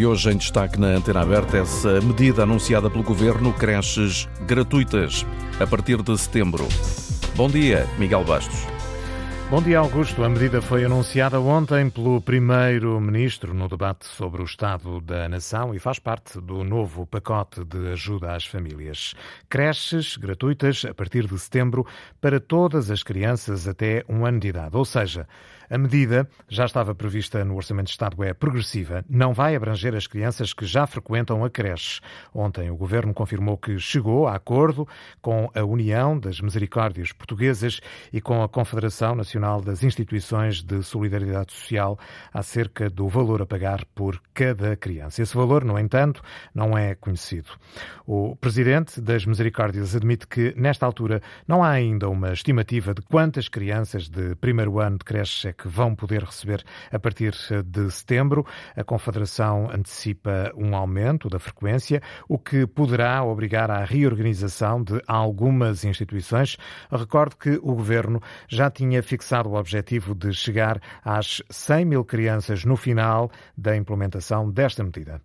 E hoje em destaque na Antena Aberta essa medida anunciada pelo Governo, creches gratuitas a partir de setembro. Bom dia, Miguel Bastos. Bom dia, Augusto. A medida foi anunciada ontem pelo Primeiro-Ministro no debate sobre o Estado da Nação e faz parte do novo pacote de ajuda às famílias. Creches gratuitas a partir de setembro para todas as crianças até um ano de idade. Ou seja, a medida já estava prevista no Orçamento de Estado, é progressiva, não vai abranger as crianças que já frequentam a creche. Ontem o Governo confirmou que chegou a acordo com a União das Misericórdias Portuguesas e com a Confederação Nacional das Instituições de Solidariedade Social acerca do valor a pagar por cada criança. Esse valor, no entanto, não é conhecido. O Presidente das Misericórdias admite que, nesta altura, não há ainda uma estimativa de quantas crianças de primeiro ano de creche é que vão poder receber a partir de setembro. A Confederação antecipa um aumento da frequência, o que poderá obrigar à reorganização de algumas instituições. Recordo que o Governo já tinha fixado o objetivo de chegar às 100 mil crianças no final da implementação desta medida.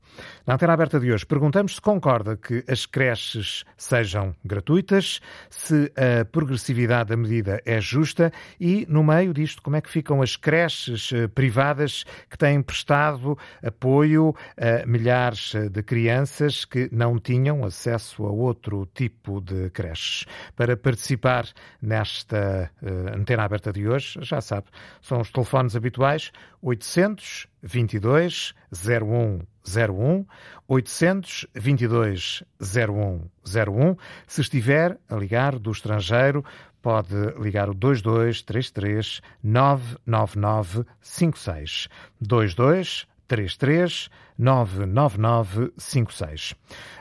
Na antena aberta de hoje, perguntamos se concorda que as creches sejam gratuitas, se a progressividade da medida é justa e, no meio disto, como é que ficam as creches eh, privadas que têm prestado apoio a milhares eh, de crianças que não tinham acesso a outro tipo de creches. Para participar nesta uh, antena aberta de hoje, já sabe, são os telefones habituais 800 22 0101 822 0101. Se estiver a ligar do estrangeiro, pode ligar o 2233 99956. 2233 99956.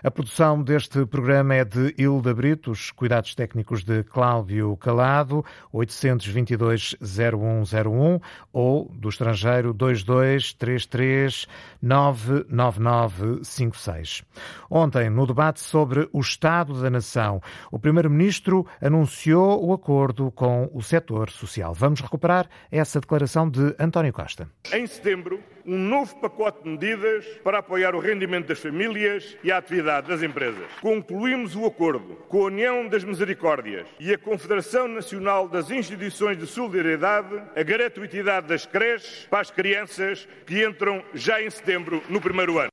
A produção deste programa é de Hilda Britos, cuidados técnicos de Cláudio Calado, 822-0101 ou do estrangeiro 2233-99956. Ontem, no debate sobre o Estado da Nação, o Primeiro-Ministro anunciou o acordo com o setor social. Vamos recuperar essa declaração de António Costa. Em setembro, um novo pacote de medidas para apoiar o rendimento das famílias e a atividade das empresas. Concluímos o acordo com a União das Misericórdias e a Confederação Nacional das Instituições de Solidariedade a gratuitidade das creches para as crianças que entram já em setembro no primeiro ano.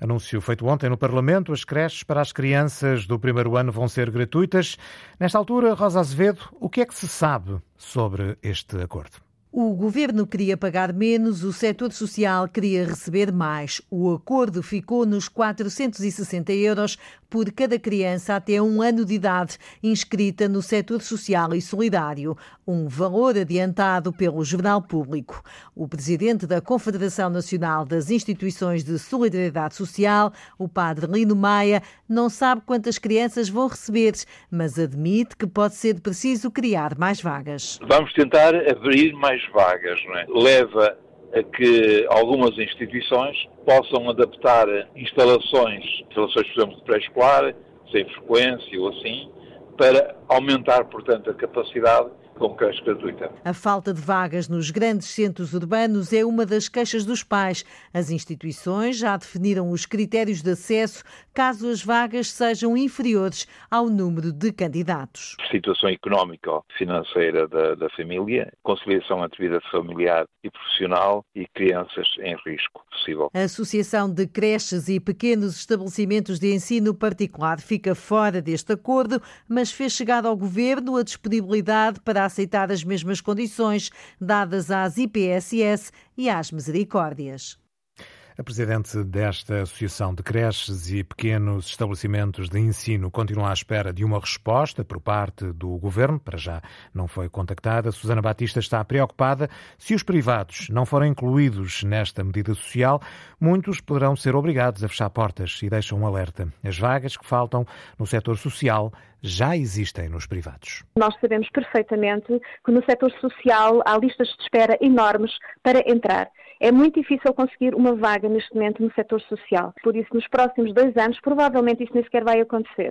Anúncio feito ontem no Parlamento, as creches para as crianças do primeiro ano vão ser gratuitas. Nesta altura, Rosa Azevedo, o que é que se sabe sobre este acordo? O governo queria pagar menos, o setor social queria receber mais. O acordo ficou nos 460 euros por cada criança até um ano de idade inscrita no setor social e solidário, um valor adiantado pelo Jornal Público. O presidente da Confederação Nacional das Instituições de Solidariedade Social, o padre Lino Maia, não sabe quantas crianças vão receber, mas admite que pode ser preciso criar mais vagas. Vamos tentar abrir mais vagas, não é? Leva a que algumas instituições possam adaptar instalações, instalações, por exemplo, de pré-escolar, sem frequência ou assim, para aumentar, portanto, a capacidade com creche gratuita. A falta de vagas nos grandes centros urbanos é uma das queixas dos pais. As instituições já definiram os critérios de acesso caso as vagas sejam inferiores ao número de candidatos. Situação económico-financeira da, da família, conciliação entre vida familiar e profissional e crianças em risco possível. A Associação de Creches e Pequenos Estabelecimentos de Ensino Particular fica fora deste acordo, mas fez chegar ao Governo a disponibilidade para aceitar as mesmas condições dadas às IPSS e às Misericórdias. A presidente desta Associação de Creches e Pequenos Estabelecimentos de Ensino continua à espera de uma resposta por parte do governo. Para já não foi contactada. Susana Batista está preocupada. Se os privados não forem incluídos nesta medida social, muitos poderão ser obrigados a fechar portas e deixam um alerta. As vagas que faltam no setor social já existem nos privados. Nós sabemos perfeitamente que no setor social há listas de espera enormes para entrar. É muito difícil conseguir uma vaga neste momento no setor social. Por isso, nos próximos dois anos, provavelmente isso nem sequer vai acontecer.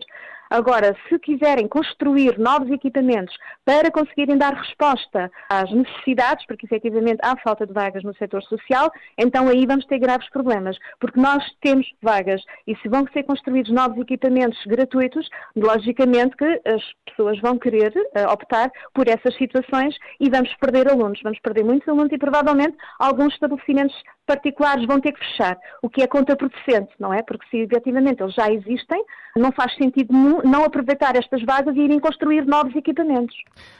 Agora, se quiserem construir novos equipamentos para conseguirem dar resposta às necessidades, porque efetivamente há falta de vagas no setor social, então aí vamos ter graves problemas, porque nós temos vagas e se vão ser construídos novos equipamentos gratuitos, logicamente que as pessoas vão querer uh, optar por essas situações e vamos perder alunos, vamos perder muitos alunos e provavelmente alguns estabelecimentos particulares vão ter que fechar, o que é contraproducente, não é? Porque se efetivamente eles já existem, não faz sentido não aproveitar estas vagas e irem construir novos equipamentos.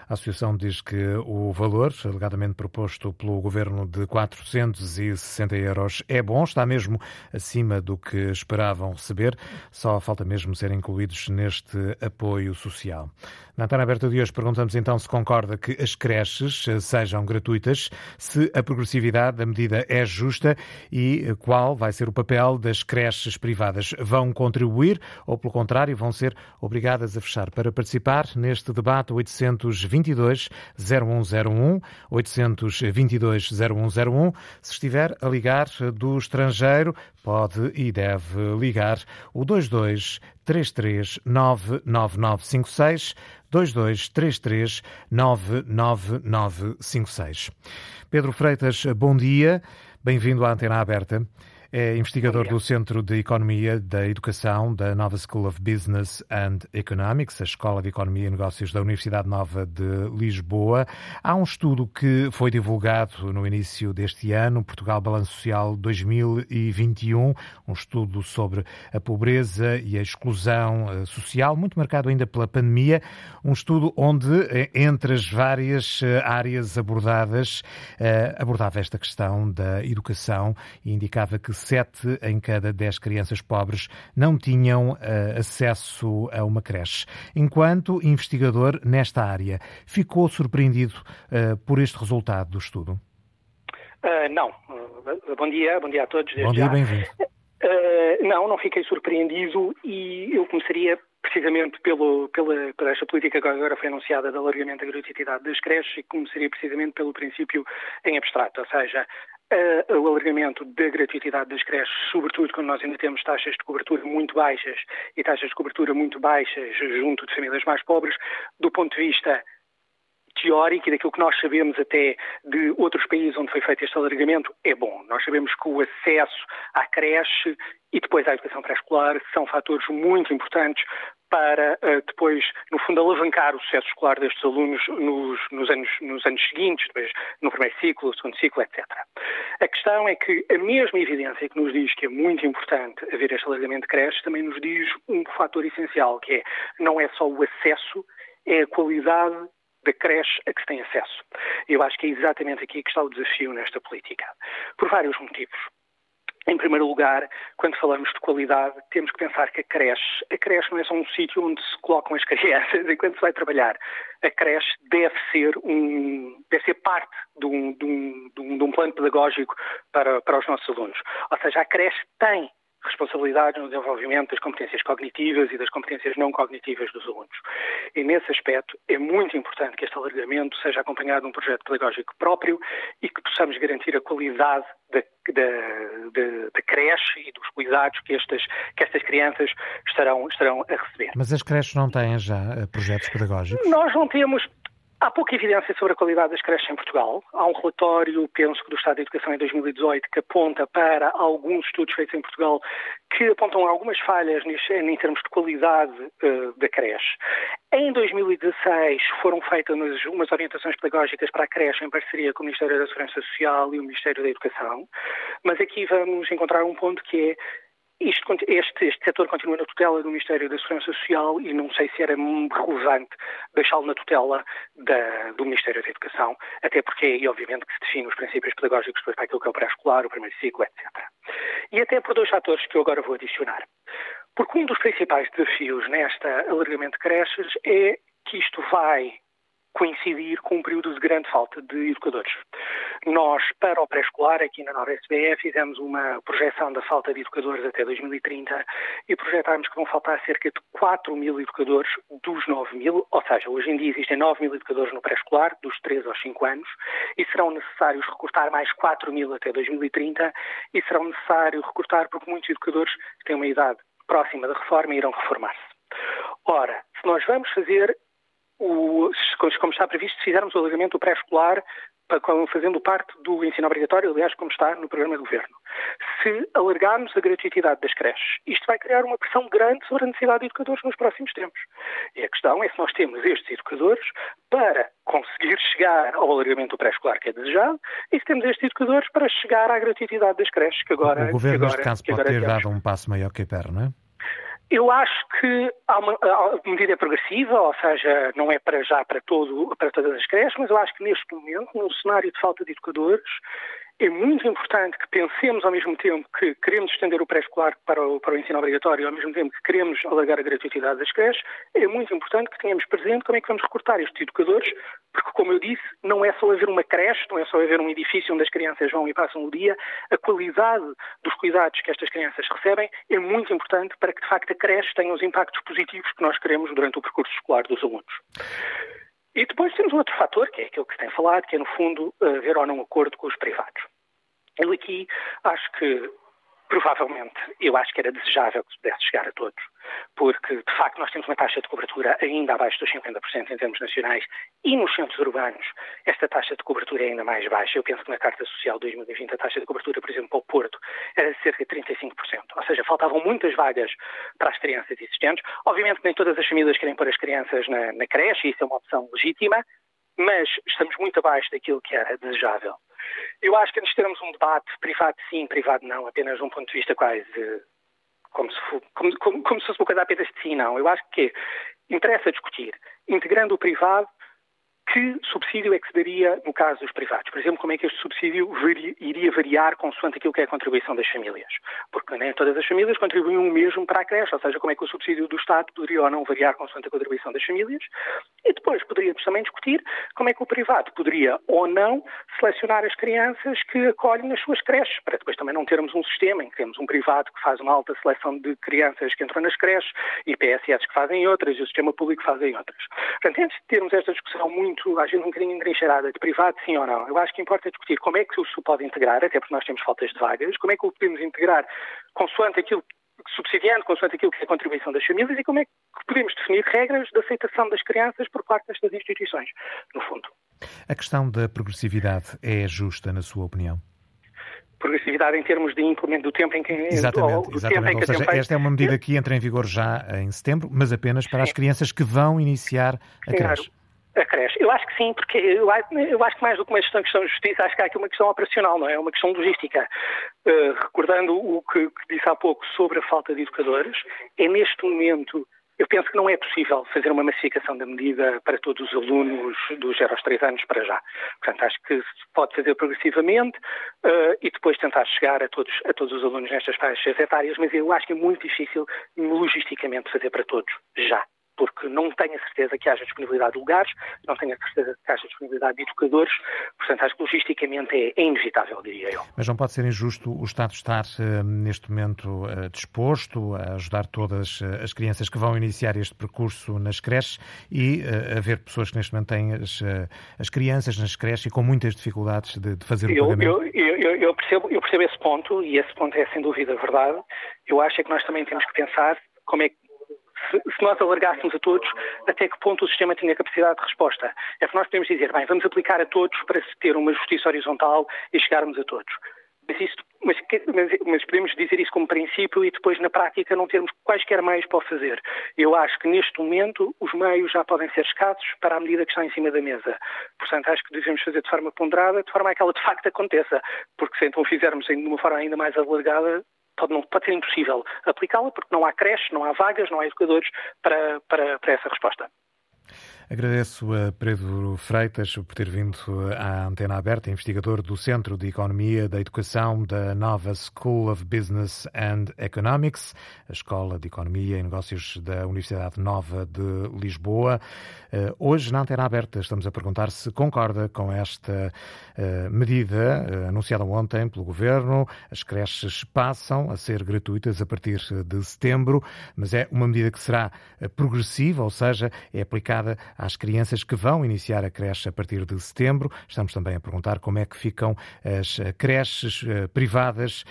A Associação diz que o valor, alegadamente proposto pelo Governo de 460 euros, é bom, está mesmo acima do que esperavam receber, só falta mesmo ser incluídos neste apoio social. Na Antena Aberta de hoje perguntamos então se concorda que as creches sejam gratuitas, se a progressividade da medida é justa e qual vai ser o papel das creches privadas. Vão contribuir ou, pelo contrário, vão ser obrigadas a fechar? Para participar neste debate, 822 0101, 822 0101. Se estiver a ligar do estrangeiro, pode e deve ligar o 22 33 99956 2233 99956. Pedro Freitas, bom dia. Bem-vindo à Antena Aberta. É investigador do Centro de Economia da Educação da Nova School of Business and Economics, a Escola de Economia e Negócios da Universidade Nova de Lisboa. Há um estudo que foi divulgado no início deste ano, Portugal Balanço Social 2021, um estudo sobre a pobreza e a exclusão eh, social, muito marcado ainda pela pandemia, um estudo onde, eh, entre as várias eh, áreas abordadas, abordava esta questão da educação e indicava que sete em cada dez crianças pobres não tinham uh, acesso a uma creche. Enquanto investigador nesta área, ficou surpreendido uh, por este resultado do estudo? Uh, não. bom dia, bom dia a todos. Bom dia, bem-vindo. não, não fiquei surpreendido e eu começaria precisamente pelo, pela, por esta política que agora foi anunciada de alargamento da gratuitidade das creches e começaria precisamente pelo princípio em abstrato, ou seja, uh, o alargamento da gratuitidade das creches, sobretudo quando nós ainda temos taxas de cobertura muito baixas e taxas de cobertura muito baixas junto de famílias mais pobres, do ponto de vista teórico e daquilo que nós sabemos até de outros países onde foi feito este alargamento, é bom. Nós sabemos que o acesso à creche e depois à educação pré-escolar são fatores muito importantes para uh, depois, no fundo, alavancar o sucesso escolar destes alunos nos, nos, anos, nos anos seguintes, depois no primeiro ciclo, no segundo ciclo, etc. A questão é que a mesma evidência que nos diz que é muito importante haver este alargamento de creches também nos diz um fator essencial, que é não é só o acesso, é a qualidade da creche a que se tem acesso. Eu acho que é exatamente aqui que está o desafio nesta política, por vários motivos. Em primeiro lugar, quando falamos de qualidade, temos que pensar que a creche, a creche não é só um sítio onde se colocam as crianças enquanto se vai trabalhar. A creche deve ser, um, deve ser parte de um, de, um, de, um, plano pedagógico para, para os nossos alunos. Ou seja, a creche tem responsabilidades no desenvolvimento das competências cognitivas e das competências não cognitivas dos alunos. E nesse aspecto é muito importante que este alargamento seja acompanhado de um projeto pedagógico próprio e que possamos garantir a qualidade da, da, da, creche e dos cuidados que estas, que estas crianças estarão, estarão a receber. Mas as creches não têm já eh, projetos pedagógicos? Nós não temos, Há pouca evidência sobre a qualidade das creches em Portugal. Há um relatório, penso que do Estado da Educação em 2018, que aponta para alguns estudos feitos em Portugal que apontam algumas falhas em termos de qualidade uh, da creche. Em 2016 foram feitas umas orientações pedagógicas para a creche em parceria com o Ministério da Segurança Social e o Ministério da Educação, mas aqui vamos encontrar um ponto que é isto, este, este setor continua na tutela do Ministério da Segurança Social e não sei se era relevante deixá-lo na tutela da, do Ministério da Educação, até porque aí, obviamente, que se define os princípios pedagógicos para aquilo que é o pré-escolar, o primeiro ciclo, etc. E até por dois fatores que eu agora vou adicionar. Porque um dos principais desafios nesta alargamento de creches é que isto vai coincidir com um período de grande falta de educadores. Nós, para o pré-escolar, aqui na nova SBE, fizemos uma projeção da falta de educadores até 2030 e projetámos que vão faltar cerca de 4 mil educadores dos 9 mil, ou seja, hoje em dia existem 9 mil educadores no pré-escolar, dos 3 aos 5 anos, e serão necessários recortar mais 4 mil até 2030 e serão necessário recortar porque muitos educadores têm uma idade próxima da reforma e irão reformar-se. Ora, se nós vamos fazer, o, como está previsto, se fizermos o alargamento do pré-escolar fazendo parte do ensino obrigatório, aliás, como está no programa do Governo. Se alargarmos a gratuitidade das creches, isto vai criar uma pressão grande sobre a necessidade de educadores nos próximos tempos. E a questão é se nós temos estes educadores para conseguir chegar ao alargamento do pré-escolar que é desejado e se temos estes educadores para chegar à gratuitidade das creches que agora... O Governo, agora, neste caso, pode ter dado um passo maior que a perna, não é? Eu acho que há uma, a medida progressiva, ou seja, não é para já para, todo, para todas as creches, mas eu acho que neste momento, num cenário de falta de educadores, é muito importante que pensemos ao mesmo tempo que queremos estender o pré-escolar para o, para o ensino obrigatório, ao mesmo tempo que queremos alargar a gratuitidade das creches, é muito importante que tenhamos presente como é que vamos recortar estes educadores, porque, como eu disse, não é só haver uma creche, não é só haver um edifício onde as crianças vão e passam o dia, a qualidade dos cuidados que estas crianças recebem é muito importante para que, de facto, a creche tenha os impactos positivos que nós queremos durante o percurso escolar dos alunos. E depois temos outro fator, que é aquilo que se tem falado, que é, no fundo, haver ou não acordo com os privados. Eu aqui acho que provavelmente eu acho que era desejável que pudesse chegar a todos, porque de facto nós temos uma taxa de cobertura ainda abaixo dos 50% em termos nacionais e nos centros urbanos esta taxa de cobertura é ainda mais baixa. Eu penso que na Carta Social 2020 a taxa de cobertura, por exemplo, para o Porto era de cerca de 35%, ou seja, faltavam muitas vagas para as crianças existentes. Obviamente nem todas as famílias querem pôr as crianças na, na creche, e isso é uma opção legítima, mas estamos muito abaixo daquilo que era desejável. Eu acho que antes de termos um debate privado sim, privado não, apenas de um ponto de vista quase como se, como, como, como se fosse uma coisa apenas de sim não. Eu acho que interessa discutir, integrando o privado que subsídio é que se daria no caso dos privados? Por exemplo, como é que este subsídio iria variar consoante aquilo que é a contribuição das famílias? Porque nem todas as famílias contribuem o mesmo para a creche, ou seja, como é que o subsídio do Estado poderia ou não variar consoante a contribuição das famílias? E depois poderíamos também discutir como é que o privado poderia ou não selecionar as crianças que acolhem nas suas creches, para depois também não termos um sistema em que temos um privado que faz uma alta seleção de crianças que entram nas creches e PSS que fazem outras e o sistema público fazem outras. Portanto, antes de termos esta discussão muito muito, às vezes um bocadinho entrincheirada, de privado, sim ou não. Eu acho que importa discutir como é que o SU pode integrar, até porque nós temos faltas de vagas, como é que o podemos integrar consoante aquilo subsidiando consoante aquilo que é a contribuição das famílias e como é que podemos definir regras de aceitação das crianças por parte destas instituições, no fundo. A questão da progressividade é justa, na sua opinião? progressividade em termos de implemento do tempo em que exatamente, do exatamente. Tempo em que Ou seja, esta é uma medida que entra em vigor já em setembro, mas apenas para Sim. as crianças que vão iniciar a creche. A creche. Eu acho que sim, porque eu, acho que mais do que uma questão, questão de justiça, acho que há aqui uma questão operacional, não é? Uma questão logística. Uh, recordando o que, que, disse há pouco sobre a falta de educadores, é neste momento, eu penso que não é possível fazer uma massificação da medida para todos os alunos dos 0 aos 3 anos para já. Portanto, acho que se pode fazer progressivamente uh, e depois tentar chegar a todos, a todos os alunos nestas faixas etárias, mas eu acho que é muito difícil logisticamente fazer para todos já porque não tenho a certeza que haja disponibilidade de lugares, não tenho a certeza que haja disponibilidade de educadores, portanto acho que logisticamente é, é inevitável, diria eu. Mas não pode ser injusto o Estado estar uh, neste momento uh, disposto a ajudar todas uh, as crianças que vão iniciar este percurso nas creches e haver pessoas que neste momento têm as, as crianças nas creches e com muitas dificuldades de, de fazer eu, o pagamento? Eu, eu, eu, percebo, eu percebo esse ponto e esse ponto é sem dúvida verdade. Eu acho é que nós também temos que pensar como é que se, se, nós alargássemos a todos, até que ponto o sistema tinha capacidade de resposta. É que nós podemos dizer, bem, vamos aplicar a todos para ter uma justiça horizontal e chegarmos a todos. Mas, isto, mas, mas, podemos dizer isso como princípio e depois na prática não termos quaisquer meios para o fazer. Eu acho que neste momento os meios já podem ser escassos para a medida que está em cima da mesa. Portanto, acho que devemos fazer de forma ponderada, de forma a que ela de facto aconteça. Porque se então fizermos de uma forma ainda mais alargada, pode, não, pode ser impossível aplicá-la porque não há creches, não há vagas, não há educadores para, para, para essa resposta. Agradeço a Pedro Freitas por ter vindo à Antena Aberta, investigador do Centro de Economia da Educação da nova School of Business and Economics, a Escola de Economia e Negócios da Universidade Nova de Lisboa. Eh, hoje, na Antena Aberta, estamos a perguntar se concorda com esta eh, medida eh, anunciada ontem pelo Governo. As creches passam a ser gratuitas a partir de setembro, mas é uma medida que será progressiva, ou seja, é aplicada às crianças que vão iniciar a creche a partir de setembro. Estamos também a perguntar como é que ficam as creches privadas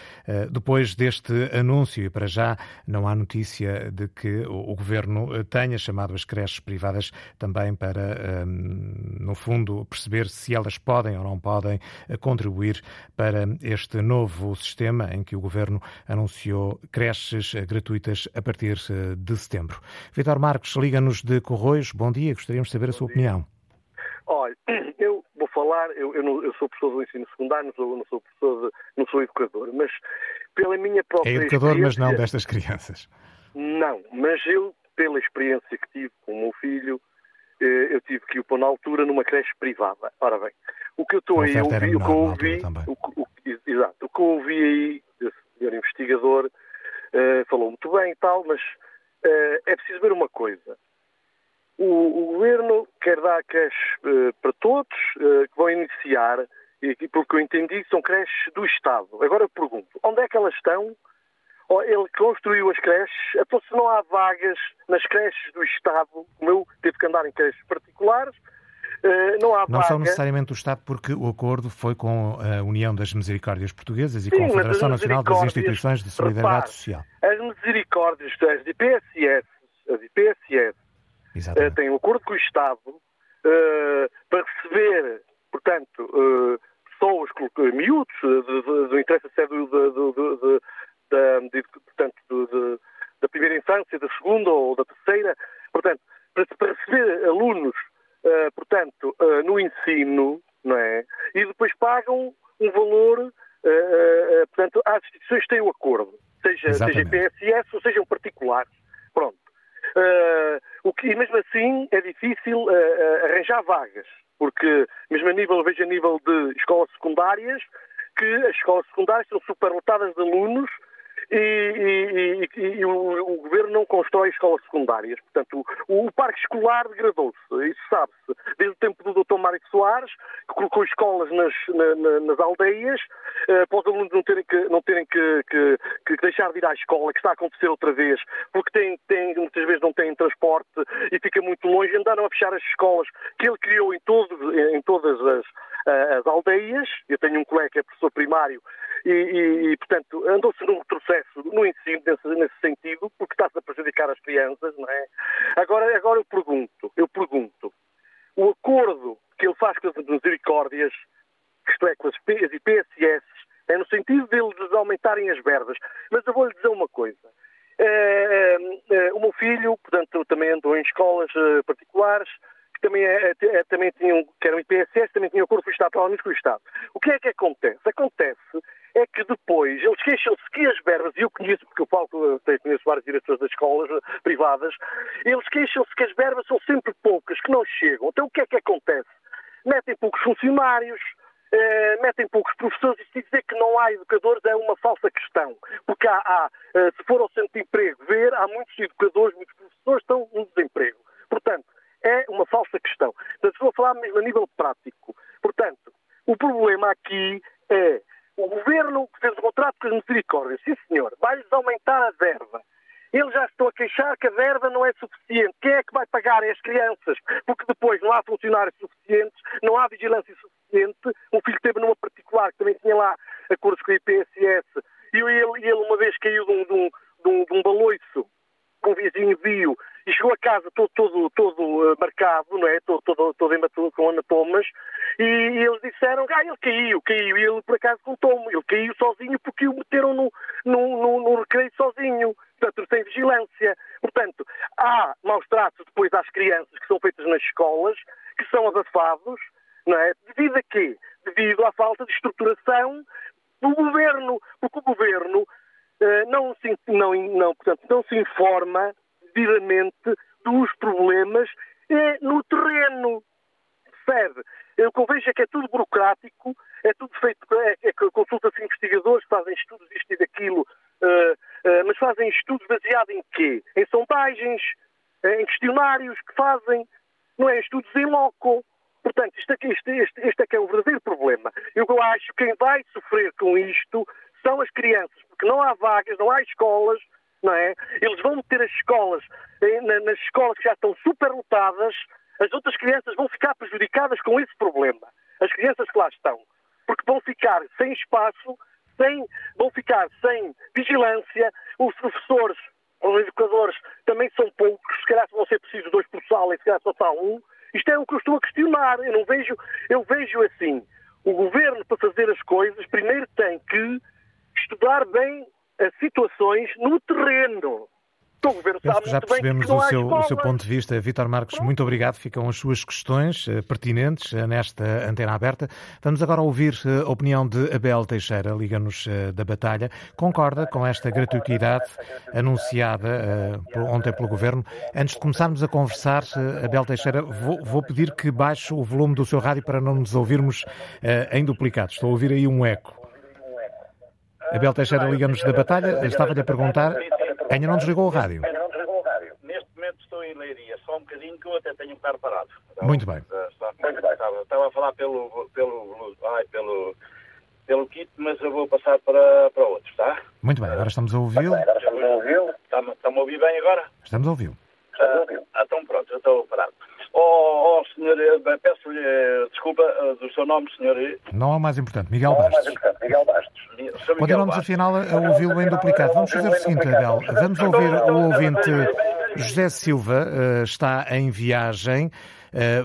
depois deste anúncio. E para já não há notícia de que o governo tenha chamado as creches privadas também para, no fundo, perceber se elas podem ou não podem contribuir para este novo sistema em que o governo anunciou creches gratuitas a partir de setembro. Vitor Marcos, liga-nos de Corroios. Bom dia, gostaríamos de saber a sua opinião. Olha, eu vou falar, eu, eu, não, eu, sou professor do ensino secundário, não sou, não sou professor, de, não sou educador, mas pela minha própria É educador, mas não destas crianças. Não, mas eu, pela experiência que tive com o meu filho, eh, eu tive que o pôr na altura numa creche privada. Ora bem, o que eu estou aí a ouvir, o que eu ouvi, o, o, exato, o que eu ouvi aí, esse senhor investigador, uh, falou muito bem e tal, mas uh, é preciso ver uma coisa. O, o governo quer dar creches uh, para todos, que vão iniciar, e pelo que eu entendi, são creches do Estado. Agora eu pergunto, onde é que elas estão? ele construiu as creches, então se não há vagas nas creches do Estado, como eu tive que andar em creches particulares, eh, não há Não vaga. são necessariamente do Estado, porque o acordo foi com a União das Misericórdias Portuguesas e Sim, com a Federação Nacional das Instituições de Solidariedade repare, Social. As misericórdias, as IPSS, as IPSS uh, têm um acordo com o Estado uh, para receber, portanto, uh, pessoas, miúdos, do interesse se é do, do, do, da, de, portanto, de, da primeira infância, da segunda ou da terceira. Portanto, para, para receber alunos, uh, portanto, uh, no ensino, não é? E depois pagam um valor, uh, portanto, às instituições que têm o acordo, seja, seja PSS ou sejam particulares. Pronto. O que, e mesmo assim é difícil arranjar vagas, porque mesmo a nível, vejo a nível de escolas secundárias, que as escolas secundárias são superlotadas de alunos e, e, e, e o, o, governo não constrói escolas secundárias. Portanto, o, o parque escolar degradou-se, isso sabe-se. Desde o tempo do Dr. Mário Soares, que colocou escolas nas, na, nas aldeias, uh, para os alunos não terem, que, não terem que, que, que, deixar de ir à escola, que está a acontecer outra vez, porque muitas vezes não têm transporte e fica muito longe, andaram a fechar as escolas que ele criou em, todo, em todas as, uh, as aldeias. Eu tenho um colega que é professor primário e, e, e portanto, andou-se num retrocesso no ensino nesse, nesse sentido, porque está-se a prejudicar as crianças, não é? Agora, agora eu pergunto, eu pergunto, o acordo que ele faz com as misericórdias, isto é, com as IPSS, é no sentido deles aumentarem as verbas. Mas eu vou-lhe dizer uma coisa. É, é, o meu filho, portanto, também andou em escolas uh, particulares, que também, é, é, também tinham, que eram IPSS, também tinham com o Estado, provavelmente com o Estado. O que é que acontece? Acontece é que depois eles queixam-se que as verbas, e eu conheço, porque eu falo, conheço vários diretores das escolas eh, privadas, eles queixam-se que as verbas são sempre poucas, que não chegam. Então o que é que acontece? Metem poucos funcionários, eh, metem poucos professores e dizer que não há educadores é uma falsa questão. Porque há, há eh, se for ao centro de emprego ver, há muitos educadores, muitos professores estão no desemprego. Portanto, é uma falsa questão. Estou a falar mesmo a nível prático. Portanto, o problema aqui é o governo fez um contrato com as misericórdias. Sim, senhor. Vai-lhes aumentar a verba. Eles já estão a queixar que a verba não é suficiente. Quem é que vai pagar? É as crianças. Porque depois não há funcionários suficientes, não há vigilância suficiente. Um filho teve numa particular que também tinha lá acordos com a IPSS e ele, ele uma vez caiu de um, de um, de um, de um baloiço um vizinho viu e chegou a casa todo, todo, todo uh, marcado, não é? Todo, todo, todo com anatomas, e, e, eles disseram, ah, ele caiu, caiu, e ele por acaso contou-me, ele caiu sozinho porque o meteram no, no, no, no recreio sozinho, portanto, sem vigilância. Portanto, há maus tratos depois às crianças que são feitas nas escolas, que são abafados, não é? Devido a quê? Devido à falta de estruturação do governo, porque o governo uh, não, se, não, não, portanto, não se informa devidamente dos problemas é no terreno. Percebe? O que eu vejo é que é tudo burocrático, é tudo feito, é, é consulta-se investigadores, fazem estudos disto e daquilo, uh, uh, mas fazem estudos baseados em quê? Em sondagens, em questionários que fazem, não é? Estudos em loco. Portanto, isto aqui, este, este, este é que é o verdadeiro problema. Eu acho que quem vai sofrer com isto são as crianças, porque não há vagas, não há escolas, não é? Eles vão meter as escolas, nas escolas que já estão superlotadas, As outras crianças vão ficar prejudicadas com esse problema. As crianças que lá estão. Porque vão ficar sem espaço, sem, vão ficar sem vigilância, os professores, os educadores também são poucos, se calhar vão ser precisos dois por sala e se calhar só está um. Isto é o que eu estou a questionar. Eu não vejo, eu vejo assim. O governo, para fazer as coisas, primeiro tem que estudar bem situações no terreno. O governo Penso que já percebemos o, seu, o seu ponto de vista. Vítor Marcos, Pronto. muito obrigado. Ficam as suas questões uh, pertinentes uh, nesta antena aberta. Vamos agora ouvir uh, a opinião de Abel Teixeira, Liga-nos da Batalha. Concorda com esta gratuidade anunciada ontem pelo Governo? Antes de começarmos a conversar, Abel Teixeira, vou, vou, pedir que baixe o volume do seu rádio para não nos ouvirmos em duplicado. Estou a ouvir aí um eco. Abel Teixeira, Liga-nos da Batalha, estava-lhe a perguntar Ainda não desligou o rádio? Ainda não desligou o rádio. Neste momento estou em Leiria, só um bocadinho que eu até tenho um carro parado. Então, Muito bem. Bem. Estava, a falar pelo, pelo, ai, pelo, pelo kit, mas eu vou passar para, para outros, tá? Muito bem, agora estamos a ouvi-lo. Estamos a ouvi-lo. Está-me a ouvir bem agora? Estamos a ouvi-lo. Ah, então pronto, eu estou parado. Oh, oh senhor, eh, peço-lhe eh, desculpa uh, do seu nome, senhor. Não é o mais importante, Miguel Bastos. Não é o mais importante, Miguel Bastos. Continuamos afinal a ouvi-lo em duplicado. Vamos fazer o seguinte, Adel. Vamos ouvir o ouvinte José Silva, está em viagem.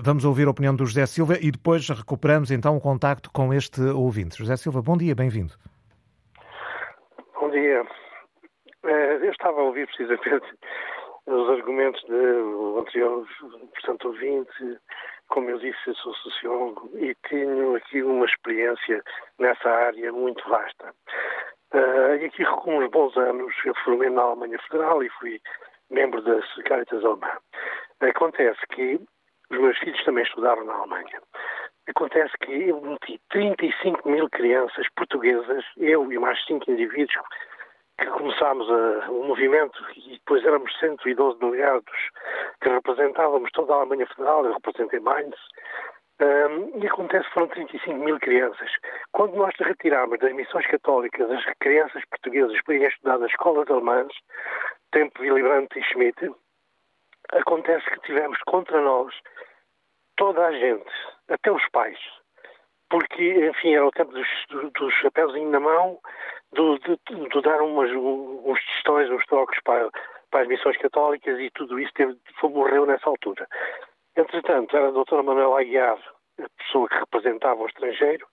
Vamos ouvir a opinião do José Silva e depois recuperamos então o contacto com este ouvinte. José Silva, bom dia, bem-vindo. Bom dia. Eu estava a ouvir precisamente os argumentos do anterior, portanto, ouvinte, como eu disse, sou sociólogo e tenho aqui uma experiência nessa área muito vasta. Uh, e aqui com uns bons anos eu formei na Alemanha Federal e fui membro da Caritas Alemã. Acontece que os meus filhos também estudaram na Alemanha. Acontece que eu meti 35 mil crianças portuguesas, eu e mais cinco indivíduos que começámos a, o movimento e depois éramos 112 delegados que representávamos toda a Alemanha Federal, eu representei Mainz, um, e acontece que foram 35 mil crianças. Quando nós retirámos das missões católicas as crianças portuguesas para irem estudar nas escolas alemãs, tempo Willy e Schmidt, acontece que tivemos contra nós toda a gente, até os pais, porque, enfim, era o tempo dos, dos chapéuzinhos na mão, de, de, dar umas, uns testões, uns trocos para, para as missões católicas e tudo isso teve, foi, morreu nessa altura. Entretanto, era a doutora Manuela Aguiar, a pessoa que representava o estrangeiro,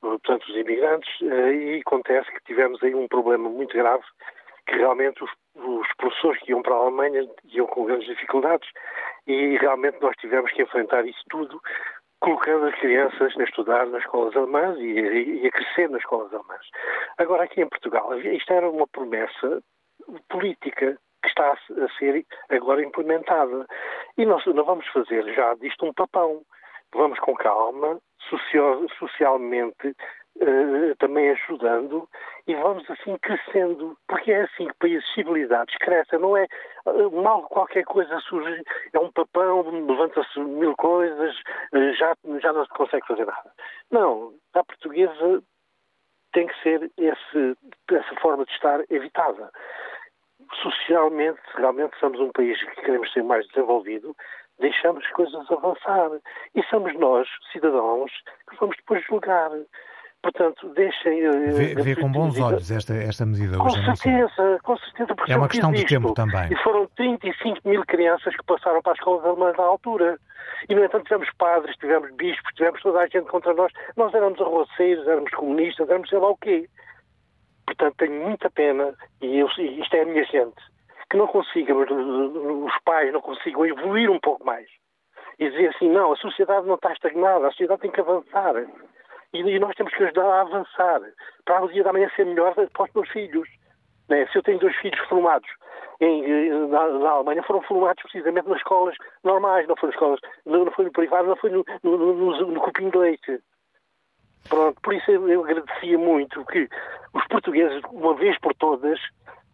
portanto os imigrantes, eh, e acontece que tivemos aí um problema muito grave, que realmente os, os professores que iam para a Alemanha iam com grandes dificuldades e realmente nós tivemos que enfrentar isso tudo colocando as crianças a estudar nas escolas alemãs e, e, a crescer nas escolas alemãs. Agora, aqui em Portugal, isto era uma promessa política que está a ser agora implementada. E nós não vamos fazer já disto um papão. Vamos com calma, social, socialmente, uh, também ajudando e vamos assim crescendo, porque é assim que países civilizados crescem, não é uh, mal qualquer coisa surge, é um papão, levanta-se mil coisas, uh, já, já não se consegue fazer nada. Não, a portuguesa tem que ser esse, essa forma de estar evitada. Socialmente, realmente somos um país que queremos ser mais desenvolvido, deixamos as coisas avançar. E somos nós, cidadãos, que vamos depois julgar. Portanto, deixem. Eh, vê, vê com bons olhos esta, esta medida com hoje. Com certeza, com certeza. É uma questão de tempo também. E foram 35 mil crianças que passaram para as escolas alemãs na altura. E, no entanto, tivemos padres, tivemos bispos, tivemos toda a gente contra nós. Nós éramos arroceiros, éramos comunistas, éramos sei lá o quê. Portanto, tenho muita pena, e, eu, e isto é a minha gente, que não consigam, os pais não consigam evoluir um pouco mais. E dizer assim, não, a sociedade não está estagnada, a sociedade tem que avançar. E, e nós temos que ajudar a avançar para o dia da manhã ser melhor para os meus filhos. Né? Se eu tenho dois filhos formados em, na, na, Alemanha, foram formados precisamente nas escolas normais, não foram escolas, não, foi no privado, não foi no, no, no, no de leite. Pronto, por isso eu agradecia muito que os portugueses, uma vez por todas,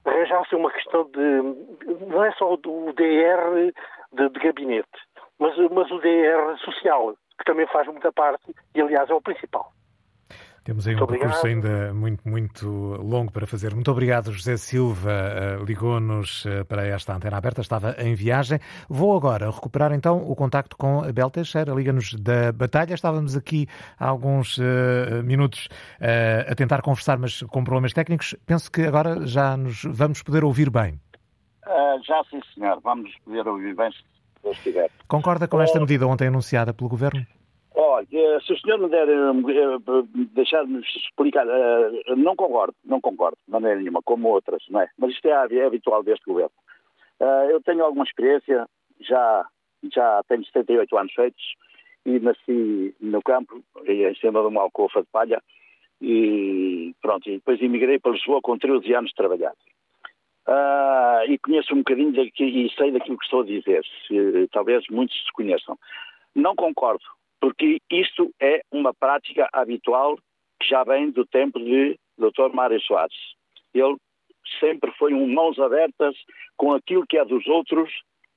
arranjassem uma questão de. não é só o DR de, de gabinete, mas, mas o DR social que também faz muita parte e, aliás, é o principal. Temos aí um percurso ainda muito, muito longo para fazer. Muito obrigado, José Silva. Uh, Ligou-nos uh, para esta antena aberta, estava em viagem. Vou agora recuperar então o contacto com a Bel Teixeira. Liga-nos da Batalha. Estávamos aqui há alguns uh, minutos a tentar conversar, mas com problemas técnicos. Penso que agora já nos vamos poder ouvir bem. já sim, senhor. Vamos poder ouvir bem, Deus quiser. Concorda com esta medida ontem anunciada pelo Governo? Olha, eh, se o senhor me der, eh, deixar-me explicar, eh, não concordo, não concordo, de maneira nenhuma, como outras, não é? Mas isto é, é habitual deste governo. Eu tenho alguma experiência, já, já tenho 78 anos feitos e nasci no campo, em cima de uma alcofa de palha, e pronto, e depois emigrei para Lisboa com 13 anos de trabalhar. Uh, e conheço um bocadinho daqui, e sei daquilo que estou a dizer, se, talvez muitos se conheçam. Não concordo porque isto é uma prática habitual que já vem do tempo de Dr. Mário Soares. Ele sempre foi um mãos abertas com aquilo que é dos outros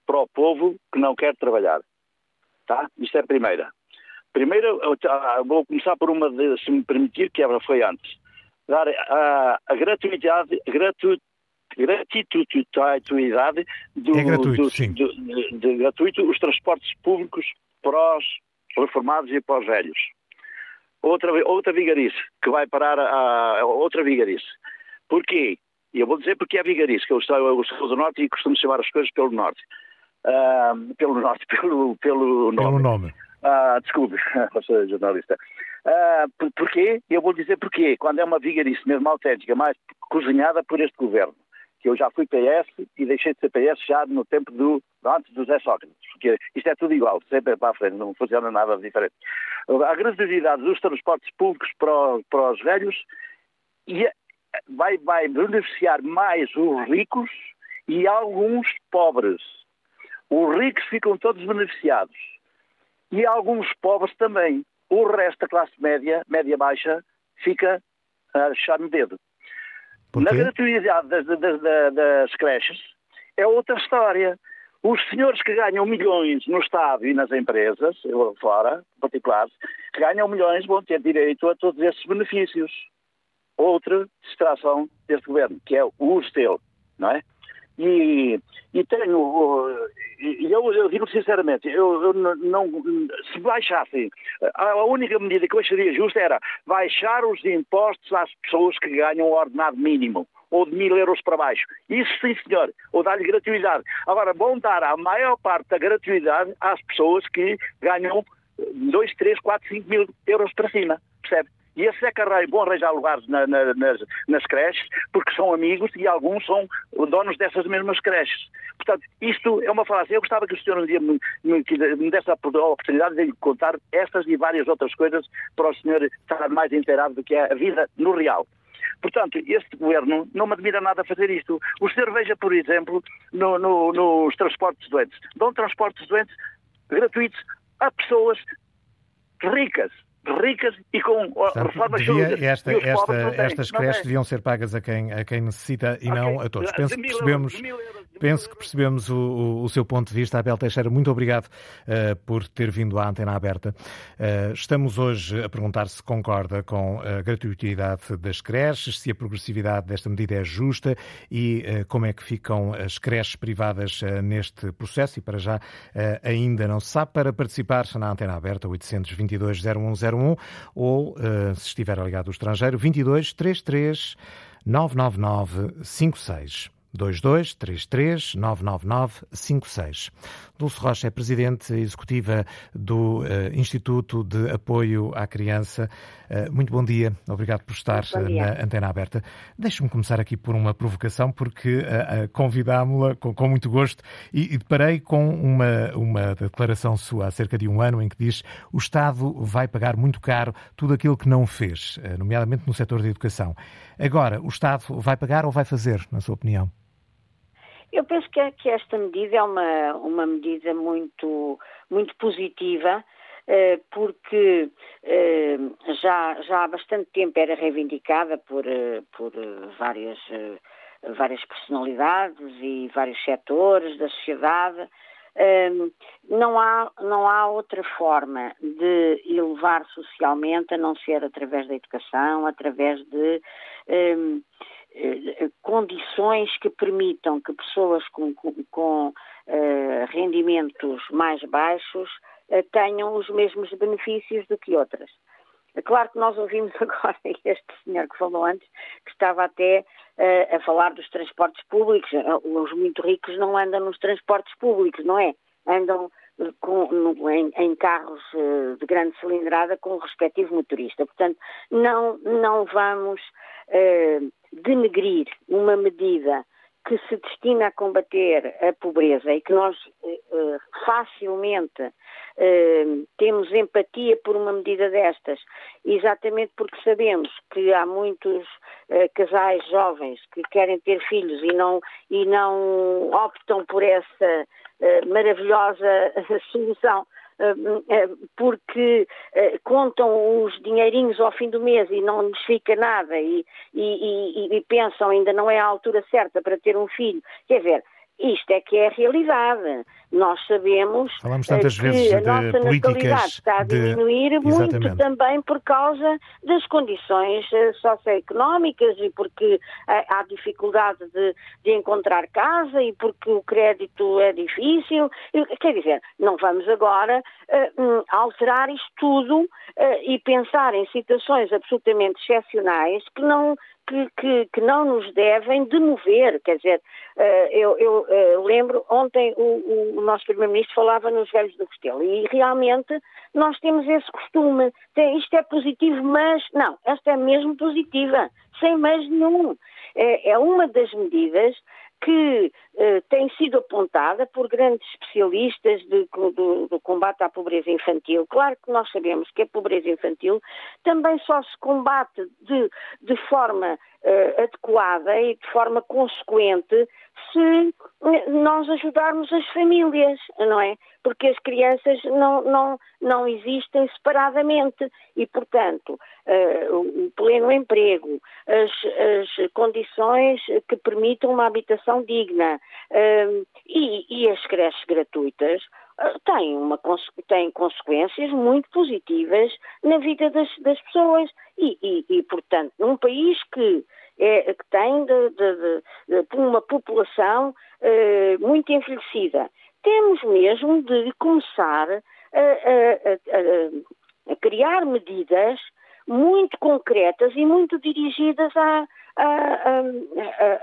para o povo que não quer trabalhar. Tá? Isto é a primeira. Primeiro, vou começar por uma, de, se me permitir, que foi antes. Dar a, a gratuidade, gratu, gratituidade do, é gratuito, do. Do, de, de, gratuito os transportes públicos para os reformados e para os velhos. Outra, outra vigarice, que vai parar a, a outra vigarice. Porquê? E eu vou dizer porque é vigarice, que eu estou, eu sou do Norte e costumo chamar as coisas pelo Norte. Uh, pelo Norte, pelo, pelo nome. Pelo nome. Uh, desculpe, sou jornalista. Uh, porquê? Eu vou dizer porquê. Quando é uma vigarice mesmo autêntica, mais cozinhada por este governo que eu já fui PS e deixei de ser PS já no tempo do, antes do Zé Sócrates, porque isto é tudo igual, sempre para a frente, não funciona nada diferente. A gratuidade dos transportes públicos para, para os velhos e vai, vai beneficiar mais os ricos e alguns pobres. Os ricos ficam todos beneficiados e alguns pobres também. O resto da classe média, média-baixa, fica a deixar no dedo. Na gratuidade das, das, das, das creches é outra história. Os senhores que ganham milhões no Estado e nas empresas, fora, particulares, ganham milhões vão ter direito a todos esses benefícios. Outra distração deste governo, que é o dele, não é? E, e tenho, e eu, eu, digo sinceramente, eu, eu não, se baixassem, a única medida que eu acharia justa era baixar os impostos às pessoas que ganham o ordenado mínimo ou de mil euros para baixo. Isso sim, senhor. Ou dar-lhe gratuidade. Agora, vão dar a maior parte da gratuidade às pessoas que ganham 2, 3, 4, 5 mil euros para cima. Percebe? E esses é que vão arranjar lugares na, na, nas, nas creches, porque são amigos e alguns são donos dessas mesmas creches. Portanto, isto é uma falácia. Eu gostava que o senhor um dia me, me, me desse a oportunidade de lhe contar estas e várias outras coisas para o senhor estar mais inteirado do que é a vida no real. Portanto, este governo não me admira nada fazer isto. O senhor veja, por exemplo, no, no, nos transportes doentes. Dão transportes doentes gratuitos a pessoas ricas, ricas e com Portanto, reformas devia, esta, esta, Estas creches deviam ser pagas a quem, a quem necessita e okay. não a todos. Penso que percebemos, penso que percebemos o, o, seu ponto de vista. Abel Teixeira, muito obrigado uh, por ter vindo à antena aberta. Uh, estamos hoje a perguntar se concorda com a gratuidade das creches, se a progressividade desta medida é justa e uh, como é que ficam as creches privadas neste processo. E para já ainda não se sabe. Para participar na antena aberta, 822 0101 01 ou, uh, se estiver ligado ao estrangeiro, 22 33 999 56. 22 33 999 56. Dulce Rocha é presidente executiva do uh, Instituto de Apoio à Criança. Uh, muito bom dia, obrigado por estar na antena aberta. Deixe-me começar aqui por uma provocação, porque uh, convidámo-la com, com, muito gosto e, e deparei com uma, uma declaração sua há cerca de um ano em que diz o Estado vai pagar muito caro tudo aquilo que não fez, nomeadamente no setor da educação. Agora, o Estado vai pagar ou vai fazer, na sua opinião? Eu penso que, que esta medida é uma, uma medida muito, muito positiva, eh, porque eh, já, já há bastante tempo era reivindicada por, eh, por várias, várias personalidades e vários setores da sociedade Um, não, há, não há outra forma de elevar socialmente a não ser através da educação, através de um, eh, condições que permitam que pessoas com, com, uh, rendimentos mais baixos uh, tenham os mesmos benefícios do que outras. É claro que nós ouvimos agora este senhor que falou antes, que estava até uh, a falar dos transportes públicos. Os muito ricos não andam nos transportes públicos, não é? Andam com, no, em, em, carros uh, de grande cilindrada com o respectivo motorista. Portanto, não, não vamos uh, denegrir uma medida que se destina a combater a pobreza e que nós uh, facilmente uh, temos empatia por uma medida destas, exatamente porque sabemos que há muitos uh, casais jovens que querem ter filhos e não, e não optam por essa maravilhosa solução porque contam os dinheirinhos ao fim do mês e não lhes fica nada e, e, e, e pensam ainda não é a altura certa para ter um filho. Quer dizer, isto é que é a realidade. Nós sabemos Falamos tantas que vezes a nossa natalidade está a diminuir de... muito também por causa das condições eh, socioeconómicas e porque eh, há dificuldade de, de, encontrar casa e porque o crédito é difícil. Quer dizer, não vamos agora uh, alterar isto tudo uh, e pensar em situações absolutamente excepcionais que não que, que, que, não nos devem demover. Quer dizer, eu, eu lembro, ontem o, o nosso Primeiro-Ministro falava nos velhos do Restelo e realmente nós temos esse costume. Tem, isto é positivo, mas não, esta é mesmo positiva, sem mais nenhum. É, é uma das medidas que eh, tem sido apontada por grandes especialistas de, do, do, combate à pobreza infantil. Claro que nós sabemos que a pobreza infantil também só se combate de, de forma eh, adequada e de forma consequente se eh, nós ajudarmos as famílias, não é? Porque as crianças não, não, não existem separadamente e, portanto, uh, o pleno emprego, as, as, condições que permitam uma habitação digna uh, e, e, as creches gratuitas uh, têm, uma, têm consequências muito positivas na vida das, das pessoas e, e, e, portanto, num país que é, que tem de, de, de, uma população muito envelhecida. Temos mesmo de começar a, a, a, a, criar medidas muito concretas e muito dirigidas à, à,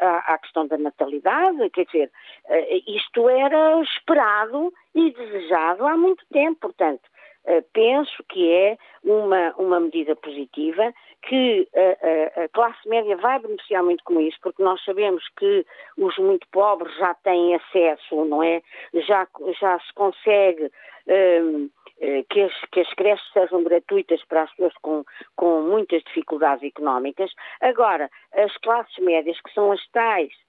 à, à, questão da natalidade, quer dizer, eh, isto era esperado e desejado há muito tempo, portanto, penso que é uma, uma medida positiva, que a, a, a, classe média vai beneficiar muito com isso, porque nós sabemos que os muito pobres já têm acesso, não é? Já, já se consegue. Um, eh, que as, que as creches sejam gratuitas para as pessoas com, com muitas dificuldades económicas. Agora, as classes médias, que são as tais eh,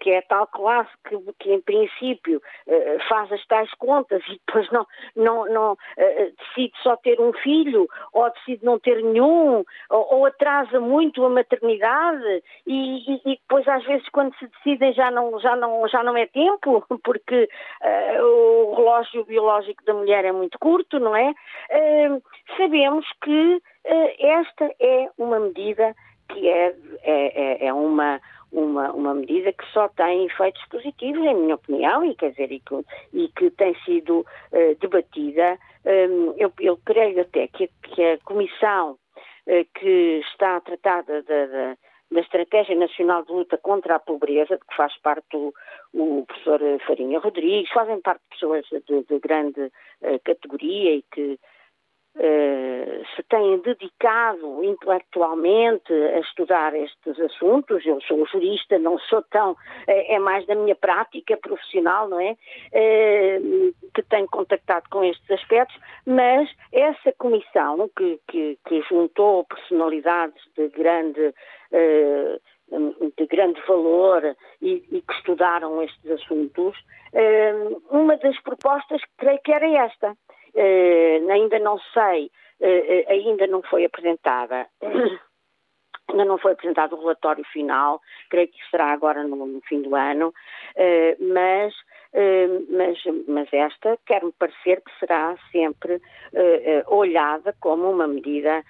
que é a tal classe que, que em princípio eh, faz as tais contas e depois não, não, não eh, decide só ter um filho ou decide não ter nenhum ou, ou atrasa muito a maternidade e, e, e, depois às vezes quando se decidem já não, já não, já não é tempo porque uh, o relógio biológico da mulher é muito curto, não é? Uh, sabemos que uh, esta é uma medida que é, é, é, é uma uma, uma medida que só tem efeitos positivos, em minha opinião, e quer dizer, e que, e que tem sido uh, debatida. Um, eu, eu, creio até que, que a Comissão uh, que está a tratar da, da, da Estratégia Nacional de Luta contra a Pobreza, de que faz parte o, o professor Farinha Rodrigues, fazem parte pessoas de, de grande uh, categoria e que Uh, se têm dedicado intelectualmente a estudar estes assuntos. Eu sou jurista, não sou tão. É, é mais da minha prática profissional, não é? Uh, que tenho contactado com estes aspectos, mas essa comissão que, que, que juntou personalidades de grande. Uh, de grande valor e, e, que estudaram estes assuntos, uma das propostas creio que era esta, uh, ainda não sei, uh, ainda não foi apresentada. Ainda não foi apresentado o relatório final, creio que será agora no, no fim do ano, mas mas, mas esta quer-me parecer que será sempre uh, uh, olhada como uma medida,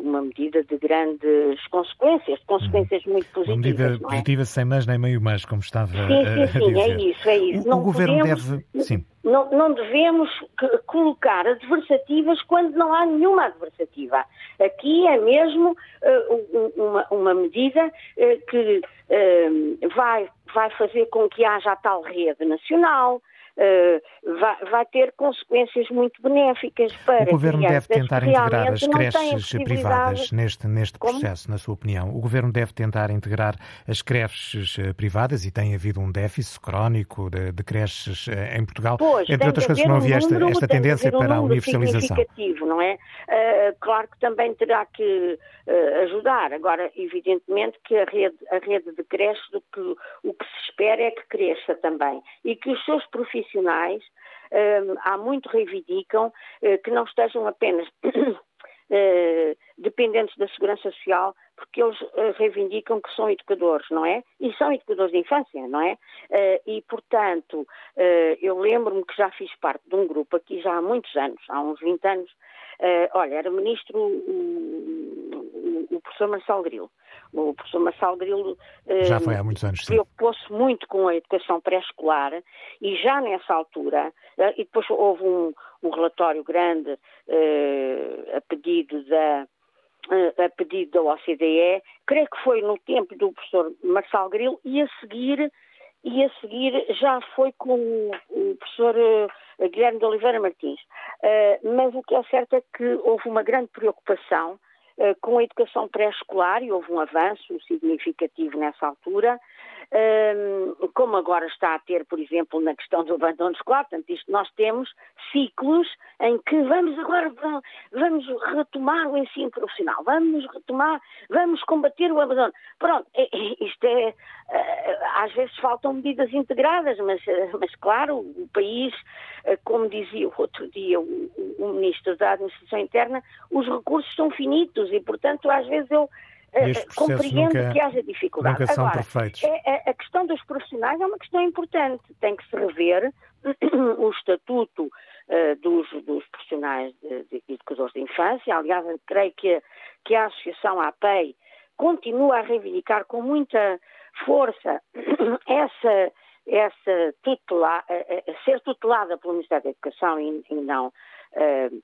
uma medida de grandes consequências, de consequências muito positivas. Uma medida é? positiva sem mais nem meio mais, como estava sim, sim, a, sim, dizer. é isso, é isso. O, não governo podemos, deve. Sim. Não, não devemos colocar adversativas quando não há nenhuma adversativa. Aqui é mesmo uma, uma, medida que vai, vai fazer com que haja a tal rede nacional, uh, vai, vai, ter consequências muito benéficas para O Governo deve tentar integrar as creches privadas neste, neste processo, na sua opinião. O Governo deve tentar integrar as creches eh, privadas e tem havido um déficit crónico de, de creches eh, em Portugal. Pois, Entre outras coisas, não havia esta, esta tendência um para a universalização. não é? Uh, claro que também terá que uh, ajudar. Agora, evidentemente que a rede, a rede de creches, que, o que se espera é que cresça também e que os seus profissionais uh, há muito reivindicam uh, que não estejam apenas uh, dependentes da segurança social, porque eles reivindicam que são educadores, não é? E são educadores de infância, não é? e, portanto, eu lembro-me que já fiz parte de um grupo aqui já há muitos anos, há uns 20 anos, olha, era ministro o, o professor Marcelo Grilo. O professor Marcelo Grilo já foi há muitos anos, preocupou-se muito com a educação pré-escolar e já nessa altura, eh, e depois houve um, um relatório grande uh, a pedido da a pedido da OCDE, creio que foi no tempo do professor Marcelo Grilo, e a seguir, e a seguir já foi com o, professor Guilherme de Oliveira Martins. Mas o que é certo é que houve uma grande preocupação com a educação pré-escolar e houve um avanço significativo nessa altura como agora está a ter, por exemplo, na questão do abandono escolar. Portanto, isto nós temos ciclos em que vamos agora vamos retomar o ensino profissional, vamos retomar, vamos combater o abandono. Pronto, é, é, isto é, eh, às vezes faltam medidas integradas, mas, eh, mas claro, o país, eh, como dizia o outro dia o, o Ministro da Administração Interna, os recursos são finitos e, portanto, às vezes eu compreendo nunca, que haja dificuldade. Nunca são Agora, perfeitos. É, é, a questão dos profissionais é uma questão importante. Tem que se rever o estatuto uh, dos, dos, profissionais de, de, educadores de infância. Aliás, creio que, que a Associação APEI continua a reivindicar com muita força essa, essa tutela, ser tutelada pelo Ministério da Educação e, e não uh,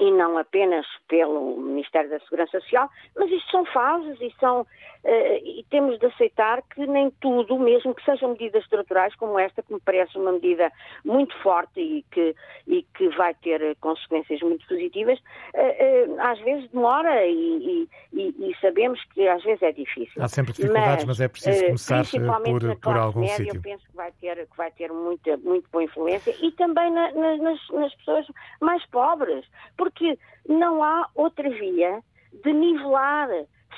e não apenas pelo Ministério da Segurança Social, mas isto são fases e são uh, e temos de aceitar que nem tudo, mesmo que sejam medidas estruturais como esta, que me parece uma medida muito forte e que, e que vai ter consequências muito positivas, uh, uh, às vezes demora e, e, e, sabemos que às vezes é difícil. Há sempre dificuldades, mas, mas é preciso começar por, por algum média, sítio. Eu penso que vai ter, que vai ter muita, muito boa influência e também na, na, nas, nas pessoas mais pobres porque não há outra via de nivelar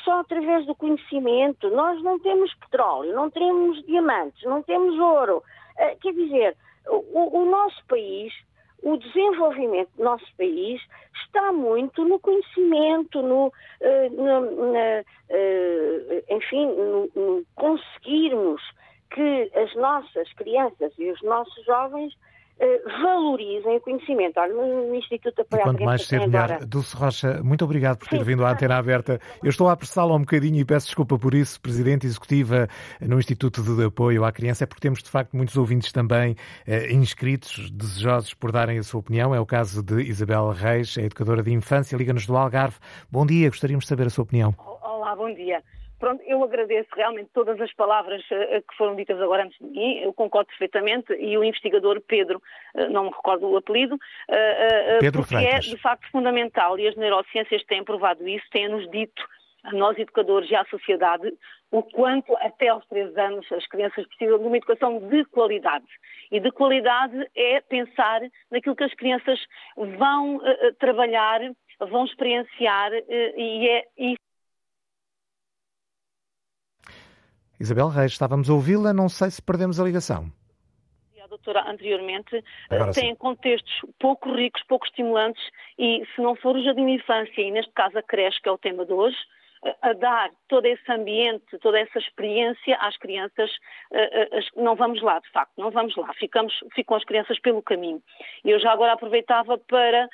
só através do conhecimento. Nós não temos petróleo, não temos diamantes, não temos ouro. Uh, quer dizer, o, o, nosso país, o desenvolvimento do nosso país está muito no conhecimento, no, no na, uh, enfim, no, no conseguirmos que as nossas crianças e os nossos jovens eh, valorizem o conhecimento. Olha, no Instituto Apoio e quanto mais cedo melhor. Dulce Rocha, muito obrigado por ter Sim, vindo à antena aberta. Eu estou a apressá-la um bocadinho e peço desculpa por isso, Presidente Executiva no Instituto de Apoio à Criança, é porque temos de facto muitos ouvintes também eh, inscritos, desejosos por darem a sua opinião. É o caso de Isabel Reis, é educadora de infância, Liga-nos do Algarve. Bom dia, gostaríamos de saber a sua opinião. Olá, bom dia. Pronto, eu agradeço realmente todas as palavras uh, que foram ditas agora antes de mim, eu concordo perfeitamente, e o investigador Pedro, uh, não me recordo o apelido, Pedro porque é Freitas. é de facto fundamental, e as neurociências têm provado isso, têm-nos dito, a nós educadores e à sociedade, o quanto até aos três anos as crianças precisam de uma educação de qualidade. E de qualidade é pensar naquilo que as crianças vão trabalhar, vão experienciar, e é isso Isabel Reis, estávamos a ouvi-la, não sei se perdemos a ligação. A doutora anteriormente Agora têm sim. contextos pouco ricos, pouco estimulantes e se não for o jardim de infância e neste caso a creche, que é o tema de hoje, a dar todo esse ambiente, toda essa experiência às crianças, não vamos lá, de facto, não vamos lá, ficamos, ficam as crianças pelo caminho. Eu já agora aproveitava para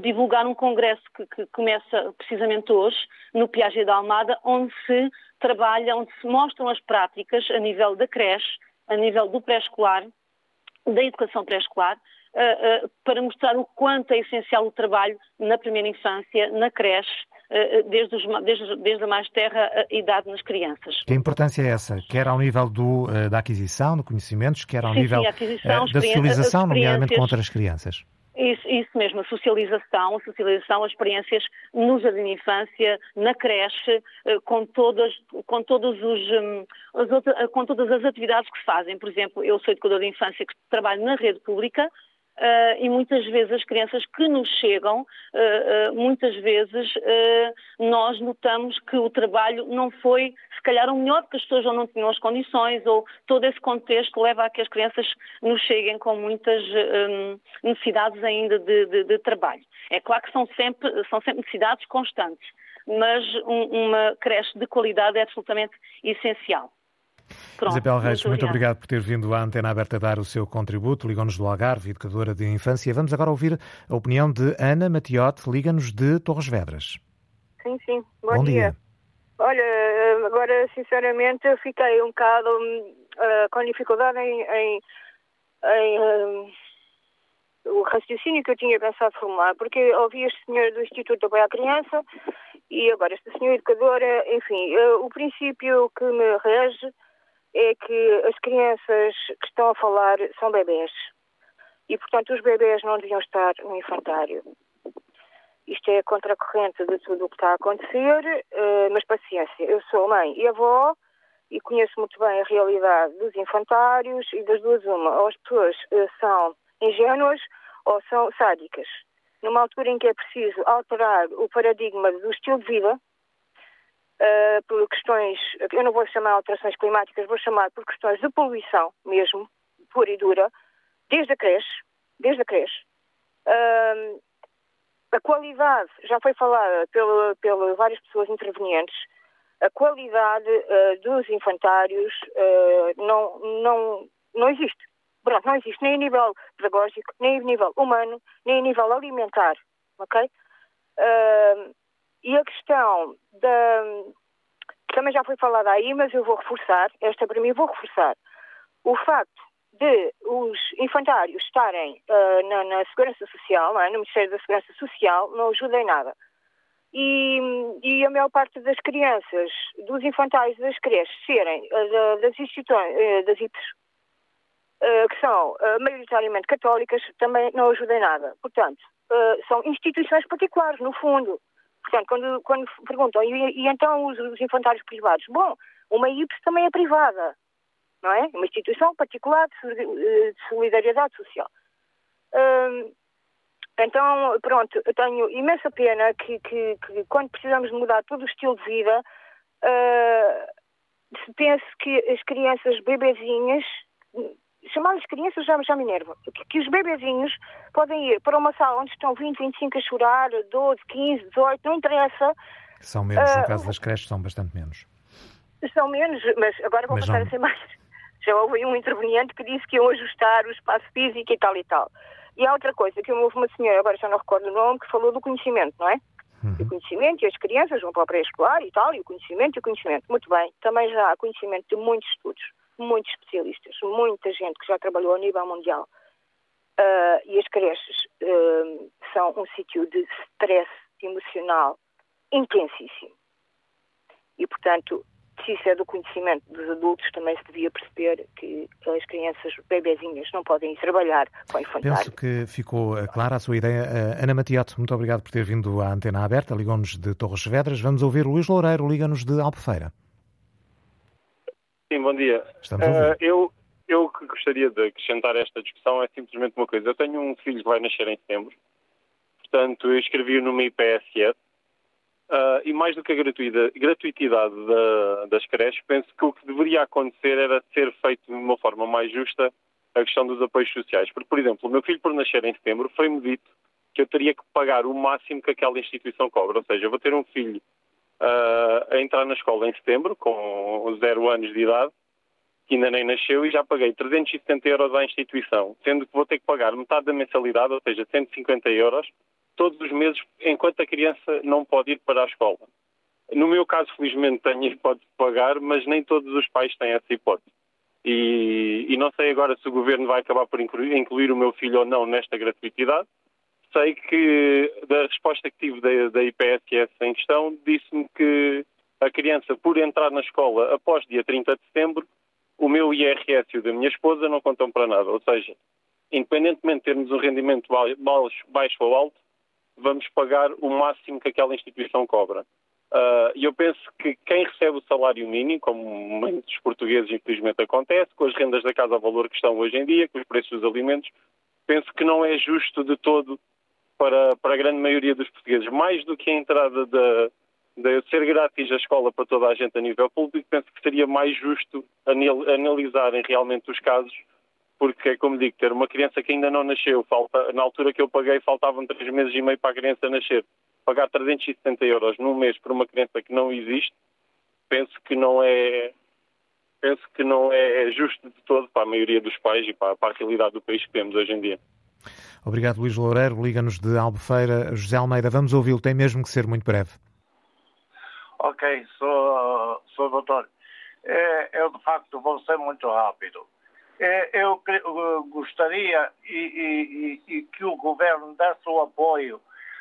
divulgar um congresso que, que começa precisamente hoje, no Piaget da Almada, onde se trabalha, onde se mostram as práticas a nível da creche, a nível do pré-escolar, da educação pré-escolar, para mostrar o quanto é essencial o trabalho na primeira infância, na creche, desde, os, desde, desde, a mais terra idade nas crianças. Que importância é essa? Quer ao nível do, da aquisição de conhecimentos, quer ao sim, nível sim, da socialização, nomeadamente com outras crianças? Isso, isso, mesmo, a socialização, a socialização, as experiências no jardim de infância, na creche, com todas, com todos os, hum, com todas as atividades que se fazem. Por exemplo, eu sou educadora de infância que trabalho na rede pública, Uh, e muitas vezes as crianças que nos chegam, uh, uh, muitas vezes nós notamos que o trabalho não foi, se calhar, o melhor, porque as pessoas ou não tinham as condições, ou todo esse contexto leva a que as crianças nos cheguem com muitas um, necessidades ainda de, de, de, trabalho. É claro que são sempre, são sempre necessidades constantes, mas um, uma creche de qualidade é absolutamente essencial. Pronto, Isabel Reis, muito, muito obrigado por ter vindo à Antena Aberta dar o seu contributo. Ligou-nos do Algarve, educadora de infância. Vamos agora ouvir a opinião de Ana Matiote, liga-nos de Torres Vedras. Sim, sim. Bom, Bom dia. dia. Olha, agora sinceramente eu fiquei um bocado uh, com dificuldade em, em, em uh, o raciocínio que eu tinha pensado formular, porque ouvi este senhor do Instituto de Apoio à Criança e agora esta senhora educadora, enfim, uh, o princípio que me rege é que as crianças que estão a falar são bebés. E, portanto, os bebés não deviam estar no infantário. Isto é contracorrente de tudo o que está a acontecer, eh, mas paciência. Eu sou mãe e avó e conheço muito bem a realidade dos infantários e das duas uma. Ou as pessoas eh, são ingênuas ou são sádicas. Numa altura em que é preciso alterar o paradigma do estilo de vida, uh, por questões, eu não vou chamar alterações climáticas, vou chamar por questões de poluição mesmo, pura e dura, desde a creche, desde a creche. Uh, a qualidade, já foi falada pelo, várias pessoas intervenientes, a qualidade uh, dos infantários não, não, não existe. Pronto, não existe nem a nível pedagógico, nem a nível humano, nem a nível alimentar, ok? Uh, e a questão da. Também já foi falada aí, mas eu vou reforçar, esta para mim vou reforçar. O facto de os infantários estarem uh, na, na, Segurança Social, é? no Ministério da Segurança Social, não ajuda em nada. E, e, a maior parte das crianças, dos infantários das creches, serem uh, das instituições, uh, das IPs, que são maioritariamente católicas, também não ajuda em nada. Portanto, são instituições particulares, no fundo. Portanto, quando, quando perguntam, e, e então os, os, infantários privados? Bom, uma IPS também é privada, não é? Uma instituição particular de, de solidariedade social. Hum, então, pronto, eu tenho imensa pena que, que, que, quando precisamos mudar todo o estilo de vida, uh, se pense que as crianças bebezinhas chamar-lhes crianças já, já me enerva. Que, que, os bebezinhos podem ir para uma sala onde estão 20, 25 a chorar, 12, 15, 18, não interessa. São menos, uh, no ah, caso das creches são bastante menos. São menos, mas agora vão mas passar não... a ser mais. Já houve um interveniente que disse que iam ajustar o espaço físico e tal e tal. E há outra coisa, que houve uma senhora, agora já não recordo o nome, que falou do conhecimento, não é? Uhum. O conhecimento e as crianças vão para o pré-escolar e tal, e o conhecimento e o conhecimento. Muito bem, também já há conhecimento de muitos estudos muitos especialistas, muita gente que já trabalhou a nível mundial. Uh, e as creches uh, são um sítio de stress emocional intensíssimo. E, portanto, se isso é do conhecimento dos adultos, também se devia perceber que as crianças bebezinhas não podem ir trabalhar com infantário. Penso que ficou eh, clara a sua ideia. Ana Matiato, muito obrigado por ter vindo à antena aberta. Ligou-nos de Torres Vedras. Vamos ouvir Luís Loureiro, liga-nos de Albufeira. Sim, bom dia. Uh, eu, eu que gostaria de acrescentar esta discussão é simplesmente uma coisa. Eu tenho um filho que vai nascer em setembro, portanto, eu escrevi-o numa IPSS. Uh, e mais do que a gratuitidade da, das creches, penso que o que deveria acontecer era ser feito de uma forma mais justa a questão dos apoios sociais. Porque, por exemplo, o meu filho, por nascer em setembro, foi-me dito que eu teria que pagar o máximo que aquela instituição cobra. Ou seja, eu vou ter um filho uh, a entrar na escola em setembro, com zero anos de idade, que ainda nem nasceu, e já paguei 370 euros à instituição, sendo que vou ter que pagar metade da mensalidade, ou seja, 150 euros, todos os meses, enquanto a criança não pode ir para a escola. No meu caso, felizmente, tenho hipótese de pagar, mas nem todos os pais têm essa hipótese. E, e não sei agora se o governo vai acabar por incluir, incluir, o meu filho ou não nesta gratuitidade. Sei que da resposta que tive da, da IPSS em questão, disse-me que a criança, por entrar na escola após dia 30 de setembro, o meu IRS e o da minha esposa não contam para nada. Ou seja, independentemente de termos um rendimento baixo, baixo ou alto, vamos pagar o máximo que aquela instituição cobra. Uh, e eu penso que quem recebe o salário mínimo, como muitos portugueses infelizmente acontece, com as rendas da casa ao valor que estão hoje em dia, com os preços dos alimentos, penso que não é justo de todo para, para a grande maioria dos portugueses. Mais do que a entrada da, de ser grátis a escola para toda a gente a nível público, penso que seria mais justo analisarem realmente os casos, porque é como digo, ter uma criança que ainda não nasceu, falta, na altura que eu paguei faltavam três meses e meio para a criança nascer. Pagar 370 euros num mês por uma criança que não existe, penso que não é penso que não é justo de todo para a maioria dos pais e para, para a realidade do país que temos hoje em dia. Obrigado, Luís Loureiro. Liga-nos de Albufeira. José Almeida, vamos ouvi-lo. Tem mesmo que ser muito breve. Ok, sou, sou doutor. É, eu, de facto, vou ser muito rápido. É, eu, eu gostaria e, e, e, que o governo desse o apoio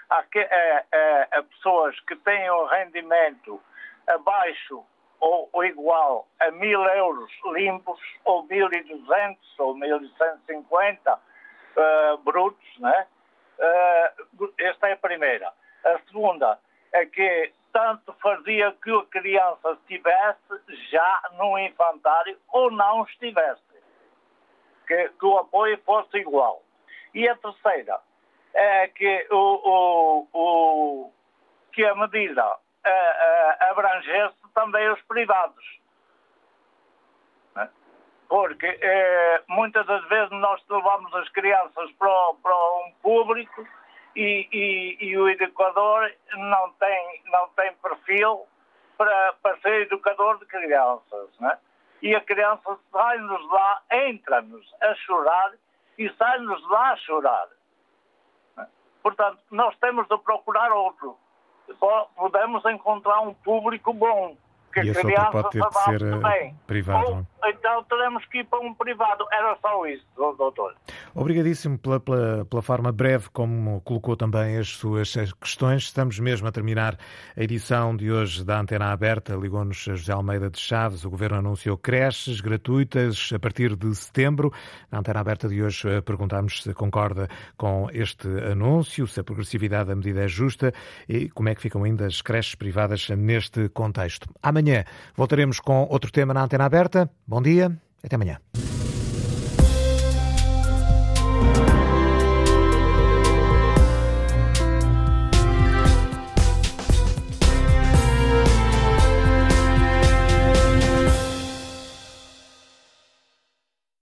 a, a, a, a pessoas que tenham rendimento abaixo ou, ou, igual a mil euros limpos, ou 1.200 ou 1.150 uh, eh, brutos, né? Uh, esta é a primeira. A segunda é que tanto fazia que a criança estivesse já no infantário ou não estivesse. Que, que o apoio fosse igual. E a terceira é que, o, o, o que a medida a, a, abrangesse também os privados. Porque é, muitas das vezes nós levamos as crianças para, para um público e, e, e, o educador não tem, não tem perfil para, para ser educador de crianças. Né? E a criança sai-nos lá, entra-nos a chorar e sai-nos lá a chorar. Né? Portanto, nós temos de procurar outro. Podemos encontrar um público bom que e a criança de ser eh, bem. privado. Ou, então teremos que ir para um privado. Era só isso, doutor. Obrigadíssimo pela, pela, pela, forma breve como colocou também as suas questões. Estamos mesmo a terminar a edição de hoje da Antena Aberta. Ligou-nos José Almeida de Chaves. O Governo anunciou creches gratuitas a partir de setembro. Na Antena Aberta de hoje eh, perguntámos se concorda com este anúncio, se a progressividade da medida é justa e como é que ficam ainda as creches privadas neste contexto. Amanhã voltaremos com outro tema na Antena Aberta. Bom dia, até amanhã.